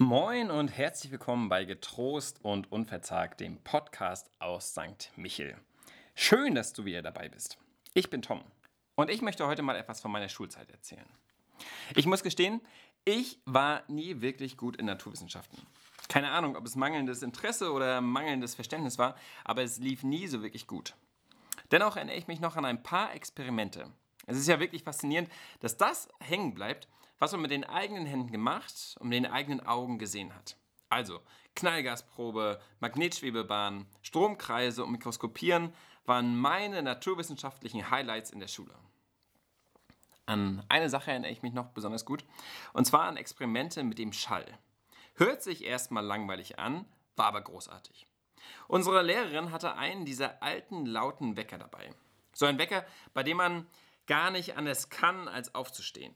Moin und herzlich willkommen bei Getrost und Unverzagt, dem Podcast aus St. Michel. Schön, dass du wieder dabei bist. Ich bin Tom und ich möchte heute mal etwas von meiner Schulzeit erzählen. Ich muss gestehen, ich war nie wirklich gut in Naturwissenschaften. Keine Ahnung, ob es mangelndes Interesse oder mangelndes Verständnis war, aber es lief nie so wirklich gut. Dennoch erinnere ich mich noch an ein paar Experimente. Es ist ja wirklich faszinierend, dass das hängen bleibt, was man mit den eigenen Händen gemacht und mit den eigenen Augen gesehen hat. Also Knallgasprobe, Magnetschwebebahn, Stromkreise und Mikroskopieren waren meine naturwissenschaftlichen Highlights in der Schule. An eine Sache erinnere ich mich noch besonders gut, und zwar an Experimente mit dem Schall. Hört sich erstmal langweilig an, war aber großartig. Unsere Lehrerin hatte einen dieser alten, lauten Wecker dabei. So ein Wecker, bei dem man gar nicht anders kann, als aufzustehen.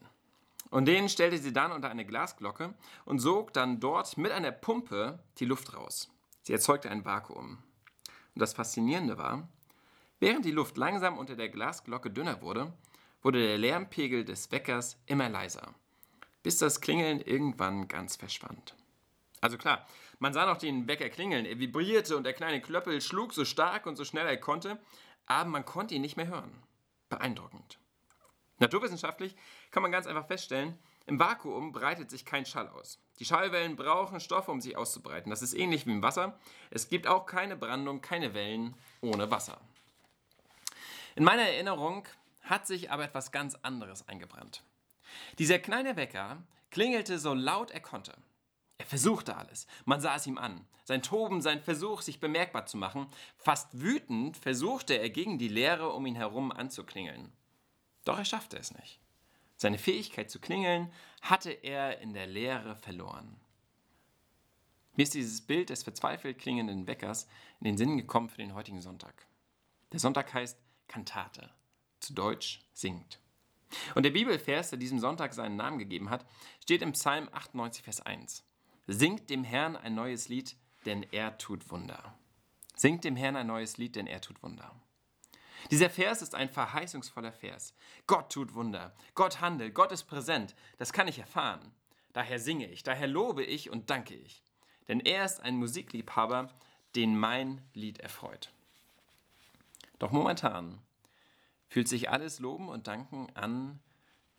Und den stellte sie dann unter eine Glasglocke und sog dann dort mit einer Pumpe die Luft raus. Sie erzeugte ein Vakuum. Und das Faszinierende war, während die Luft langsam unter der Glasglocke dünner wurde, wurde der Lärmpegel des Weckers immer leiser, bis das Klingeln irgendwann ganz verschwand. Also klar, man sah noch den Wecker klingeln, er vibrierte und der kleine Klöppel schlug so stark und so schnell er konnte, aber man konnte ihn nicht mehr hören. Beeindruckend. Naturwissenschaftlich kann man ganz einfach feststellen, im Vakuum breitet sich kein Schall aus. Die Schallwellen brauchen Stoffe, um sich auszubreiten. Das ist ähnlich wie im Wasser. Es gibt auch keine Brandung, keine Wellen ohne Wasser. In meiner Erinnerung hat sich aber etwas ganz anderes eingebrannt. Dieser kleine Wecker klingelte so laut er konnte. Er versuchte alles. Man sah es ihm an. Sein Toben, sein Versuch, sich bemerkbar zu machen. Fast wütend versuchte er gegen die Leere um ihn herum anzuklingeln. Doch er schaffte es nicht. Seine Fähigkeit zu klingeln hatte er in der Lehre verloren. Mir ist dieses Bild des verzweifelt klingenden Weckers in den Sinn gekommen für den heutigen Sonntag. Der Sonntag heißt Kantate, zu Deutsch singt. Und der Bibelvers, der diesem Sonntag seinen Namen gegeben hat, steht im Psalm 98, Vers 1. Singt dem Herrn ein neues Lied, denn er tut Wunder. Singt dem Herrn ein neues Lied, denn er tut Wunder. Dieser Vers ist ein verheißungsvoller Vers. Gott tut Wunder, Gott handelt, Gott ist präsent. Das kann ich erfahren. Daher singe ich, daher lobe ich und danke ich. Denn er ist ein Musikliebhaber, den mein Lied erfreut. Doch momentan fühlt sich alles Loben und Danken an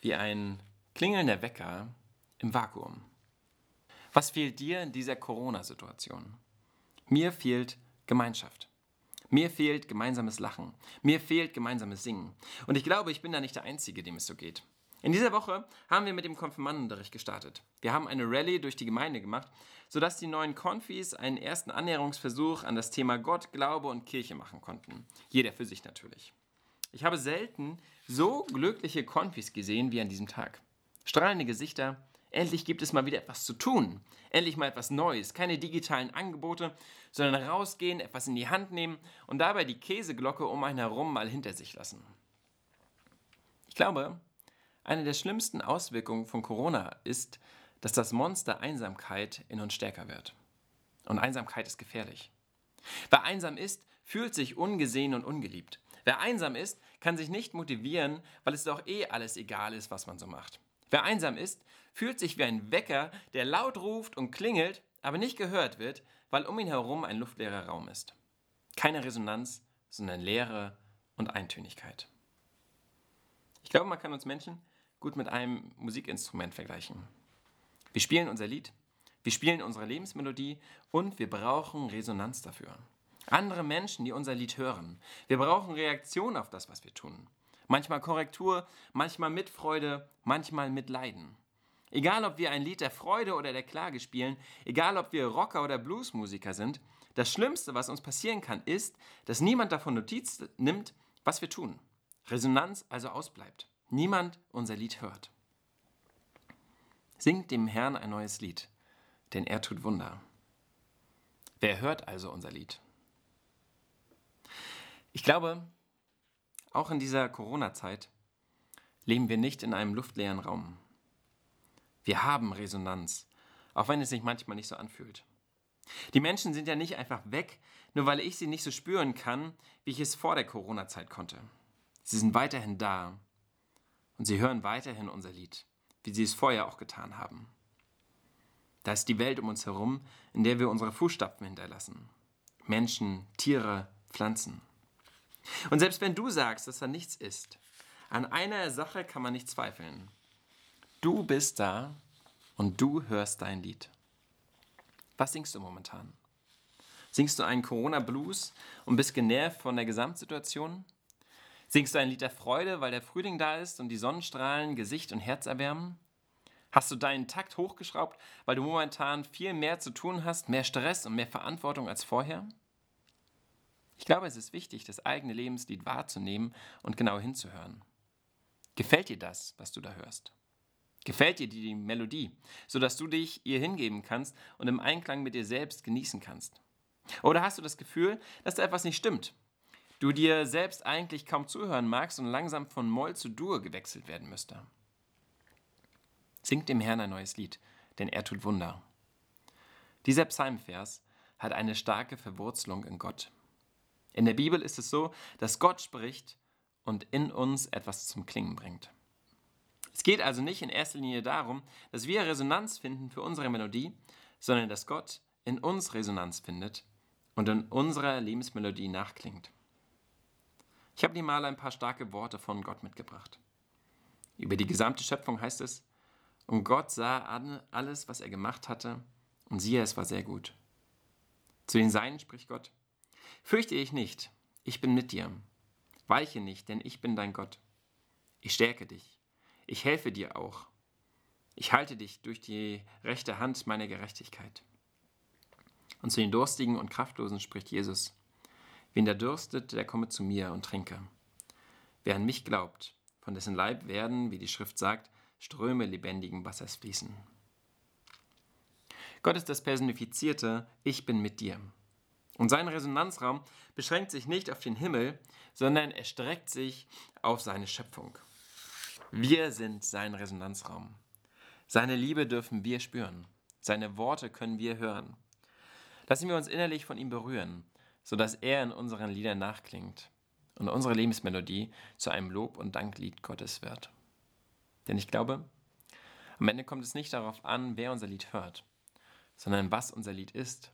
wie ein klingelnder Wecker im Vakuum. Was fehlt dir in dieser Corona-Situation? Mir fehlt Gemeinschaft. Mir fehlt gemeinsames Lachen. Mir fehlt gemeinsames Singen. Und ich glaube, ich bin da nicht der Einzige, dem es so geht. In dieser Woche haben wir mit dem Konfirmandenunterricht gestartet. Wir haben eine Rallye durch die Gemeinde gemacht, sodass die neuen Konfis einen ersten Annäherungsversuch an das Thema Gott, Glaube und Kirche machen konnten. Jeder für sich natürlich. Ich habe selten so glückliche Konfis gesehen wie an diesem Tag. Strahlende Gesichter, Endlich gibt es mal wieder etwas zu tun. Endlich mal etwas Neues. Keine digitalen Angebote, sondern rausgehen, etwas in die Hand nehmen und dabei die Käseglocke um einen herum mal hinter sich lassen. Ich glaube, eine der schlimmsten Auswirkungen von Corona ist, dass das Monster Einsamkeit in uns stärker wird. Und Einsamkeit ist gefährlich. Wer einsam ist, fühlt sich ungesehen und ungeliebt. Wer einsam ist, kann sich nicht motivieren, weil es doch eh alles egal ist, was man so macht. Wer einsam ist, fühlt sich wie ein Wecker, der laut ruft und klingelt, aber nicht gehört wird, weil um ihn herum ein luftleerer Raum ist. Keine Resonanz, sondern Leere und Eintönigkeit. Ich glaube, man kann uns Menschen gut mit einem Musikinstrument vergleichen. Wir spielen unser Lied, wir spielen unsere Lebensmelodie und wir brauchen Resonanz dafür. Andere Menschen, die unser Lied hören. Wir brauchen Reaktion auf das, was wir tun. Manchmal Korrektur, manchmal Mitfreude, manchmal Mitleiden. Egal, ob wir ein Lied der Freude oder der Klage spielen, egal, ob wir Rocker oder Bluesmusiker sind, das Schlimmste, was uns passieren kann, ist, dass niemand davon Notiz nimmt, was wir tun. Resonanz also ausbleibt. Niemand unser Lied hört. Singt dem Herrn ein neues Lied, denn er tut Wunder. Wer hört also unser Lied? Ich glaube, auch in dieser Corona-Zeit leben wir nicht in einem luftleeren Raum. Wir haben Resonanz, auch wenn es sich manchmal nicht so anfühlt. Die Menschen sind ja nicht einfach weg, nur weil ich sie nicht so spüren kann, wie ich es vor der Corona-Zeit konnte. Sie sind weiterhin da und sie hören weiterhin unser Lied, wie sie es vorher auch getan haben. Da ist die Welt um uns herum, in der wir unsere Fußstapfen hinterlassen. Menschen, Tiere, Pflanzen. Und selbst wenn du sagst, dass da nichts ist, an einer Sache kann man nicht zweifeln. Du bist da und du hörst dein Lied. Was singst du momentan? Singst du einen Corona-Blues und bist genervt von der Gesamtsituation? Singst du ein Lied der Freude, weil der Frühling da ist und die Sonnenstrahlen Gesicht und Herz erwärmen? Hast du deinen Takt hochgeschraubt, weil du momentan viel mehr zu tun hast, mehr Stress und mehr Verantwortung als vorher? Ich glaube, es ist wichtig, das eigene Lebenslied wahrzunehmen und genau hinzuhören. Gefällt dir das, was du da hörst? Gefällt dir die Melodie, sodass du dich ihr hingeben kannst und im Einklang mit dir selbst genießen kannst? Oder hast du das Gefühl, dass da etwas nicht stimmt? Du dir selbst eigentlich kaum zuhören magst und langsam von Moll zu Dur gewechselt werden müsste? Singt dem Herrn ein neues Lied, denn er tut Wunder. Dieser Psalmvers hat eine starke Verwurzelung in Gott. In der Bibel ist es so, dass Gott spricht und in uns etwas zum Klingen bringt. Es geht also nicht in erster Linie darum, dass wir Resonanz finden für unsere Melodie, sondern dass Gott in uns Resonanz findet und in unserer Lebensmelodie nachklingt. Ich habe dir mal ein paar starke Worte von Gott mitgebracht. Über die gesamte Schöpfung heißt es, und Gott sah alles, was er gemacht hatte, und siehe, es war sehr gut. Zu den Seinen spricht Gott, Fürchte ich nicht, ich bin mit dir. Weiche nicht, denn ich bin dein Gott. Ich stärke dich, ich helfe dir auch. Ich halte dich durch die rechte Hand meiner Gerechtigkeit. Und zu den Durstigen und Kraftlosen spricht Jesus, Wen der dürstet, der komme zu mir und trinke. Wer an mich glaubt, von dessen Leib werden, wie die Schrift sagt, Ströme lebendigen Wassers fließen. Gott ist das personifizierte Ich bin mit dir. Und sein Resonanzraum beschränkt sich nicht auf den Himmel, sondern er streckt sich auf seine Schöpfung. Wir sind sein Resonanzraum. Seine Liebe dürfen wir spüren. Seine Worte können wir hören. Lassen wir uns innerlich von ihm berühren, sodass er in unseren Liedern nachklingt und unsere Lebensmelodie zu einem Lob- und Danklied Gottes wird. Denn ich glaube, am Ende kommt es nicht darauf an, wer unser Lied hört, sondern was unser Lied ist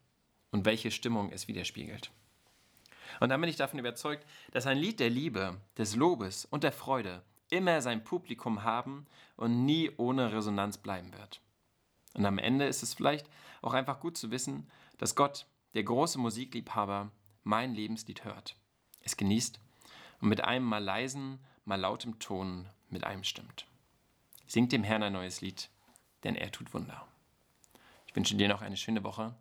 und welche Stimmung es widerspiegelt. Und dann bin ich davon überzeugt, dass ein Lied der Liebe, des Lobes und der Freude immer sein Publikum haben und nie ohne Resonanz bleiben wird. Und am Ende ist es vielleicht auch einfach gut zu wissen, dass Gott, der große Musikliebhaber, mein Lebenslied hört, es genießt und mit einem mal leisen, mal lautem Ton mit einem stimmt. Singt dem Herrn ein neues Lied, denn er tut Wunder. Ich wünsche dir noch eine schöne Woche.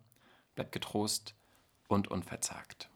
Bleib getrost und unverzagt.